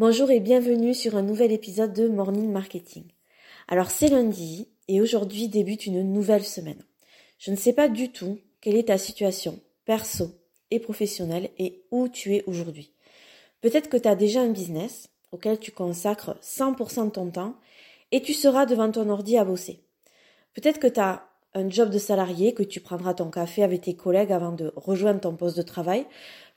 Bonjour et bienvenue sur un nouvel épisode de Morning Marketing. Alors c'est lundi et aujourd'hui débute une nouvelle semaine. Je ne sais pas du tout quelle est ta situation perso et professionnelle et où tu es aujourd'hui. Peut-être que tu as déjà un business auquel tu consacres 100% de ton temps et tu seras devant ton ordi à bosser. Peut-être que tu as un job de salarié, que tu prendras ton café avec tes collègues avant de rejoindre ton poste de travail.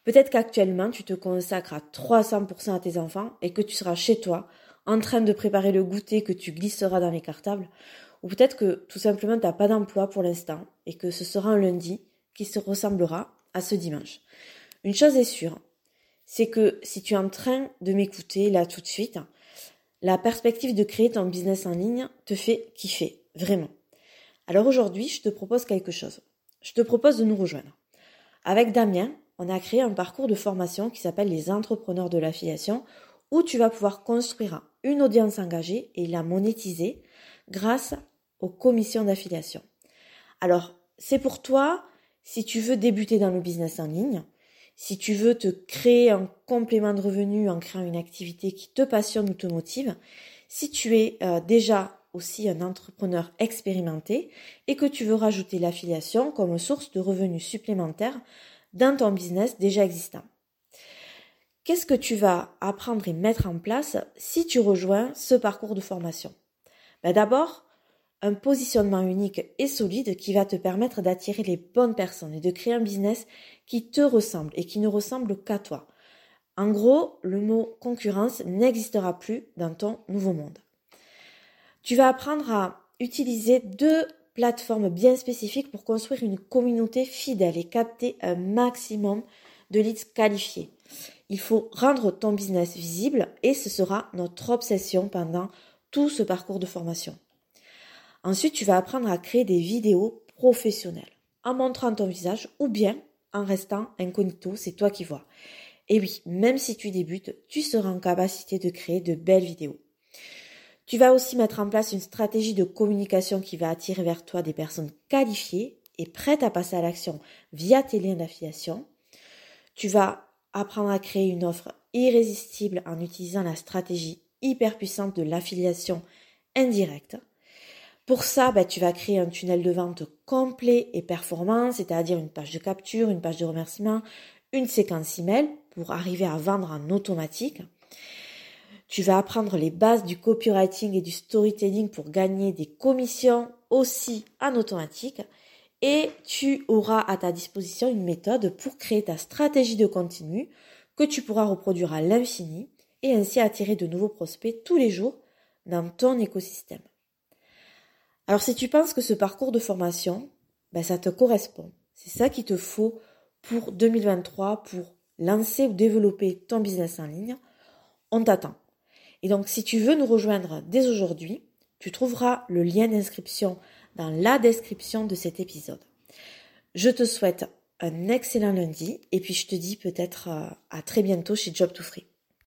Peut-être qu'actuellement, tu te consacres à 300% à tes enfants et que tu seras chez toi, en train de préparer le goûter que tu glisseras dans les cartables. Ou peut-être que tout simplement, tu n'as pas d'emploi pour l'instant et que ce sera un lundi qui se ressemblera à ce dimanche. Une chose est sûre, c'est que si tu es en train de m'écouter là tout de suite, la perspective de créer ton business en ligne te fait kiffer, vraiment. Alors aujourd'hui, je te propose quelque chose. Je te propose de nous rejoindre. Avec Damien, on a créé un parcours de formation qui s'appelle les entrepreneurs de l'affiliation où tu vas pouvoir construire une audience engagée et la monétiser grâce aux commissions d'affiliation. Alors, c'est pour toi si tu veux débuter dans le business en ligne, si tu veux te créer un complément de revenu en créant une activité qui te passionne ou te motive, si tu es euh, déjà aussi un entrepreneur expérimenté et que tu veux rajouter l'affiliation comme source de revenus supplémentaires dans ton business déjà existant. Qu'est-ce que tu vas apprendre et mettre en place si tu rejoins ce parcours de formation? Ben D'abord, un positionnement unique et solide qui va te permettre d'attirer les bonnes personnes et de créer un business qui te ressemble et qui ne ressemble qu'à toi. En gros, le mot concurrence n'existera plus dans ton nouveau monde. Tu vas apprendre à utiliser deux plateformes bien spécifiques pour construire une communauté fidèle et capter un maximum de leads qualifiés. Il faut rendre ton business visible et ce sera notre obsession pendant tout ce parcours de formation. Ensuite, tu vas apprendre à créer des vidéos professionnelles en montrant ton visage ou bien en restant incognito, c'est toi qui vois. Et oui, même si tu débutes, tu seras en capacité de créer de belles vidéos. Tu vas aussi mettre en place une stratégie de communication qui va attirer vers toi des personnes qualifiées et prêtes à passer à l'action via tes liens d'affiliation. Tu vas apprendre à créer une offre irrésistible en utilisant la stratégie hyper puissante de l'affiliation indirecte. Pour ça, bah, tu vas créer un tunnel de vente complet et performant, c'est-à-dire une page de capture, une page de remerciement, une séquence email pour arriver à vendre en automatique. Tu vas apprendre les bases du copywriting et du storytelling pour gagner des commissions aussi en automatique. Et tu auras à ta disposition une méthode pour créer ta stratégie de contenu que tu pourras reproduire à l'infini et ainsi attirer de nouveaux prospects tous les jours dans ton écosystème. Alors si tu penses que ce parcours de formation, ben, ça te correspond, c'est ça qu'il te faut pour 2023 pour lancer ou développer ton business en ligne, on t'attend. Et donc, si tu veux nous rejoindre dès aujourd'hui, tu trouveras le lien d'inscription dans la description de cet épisode. Je te souhaite un excellent lundi et puis je te dis peut-être euh, à très bientôt chez Job to Free.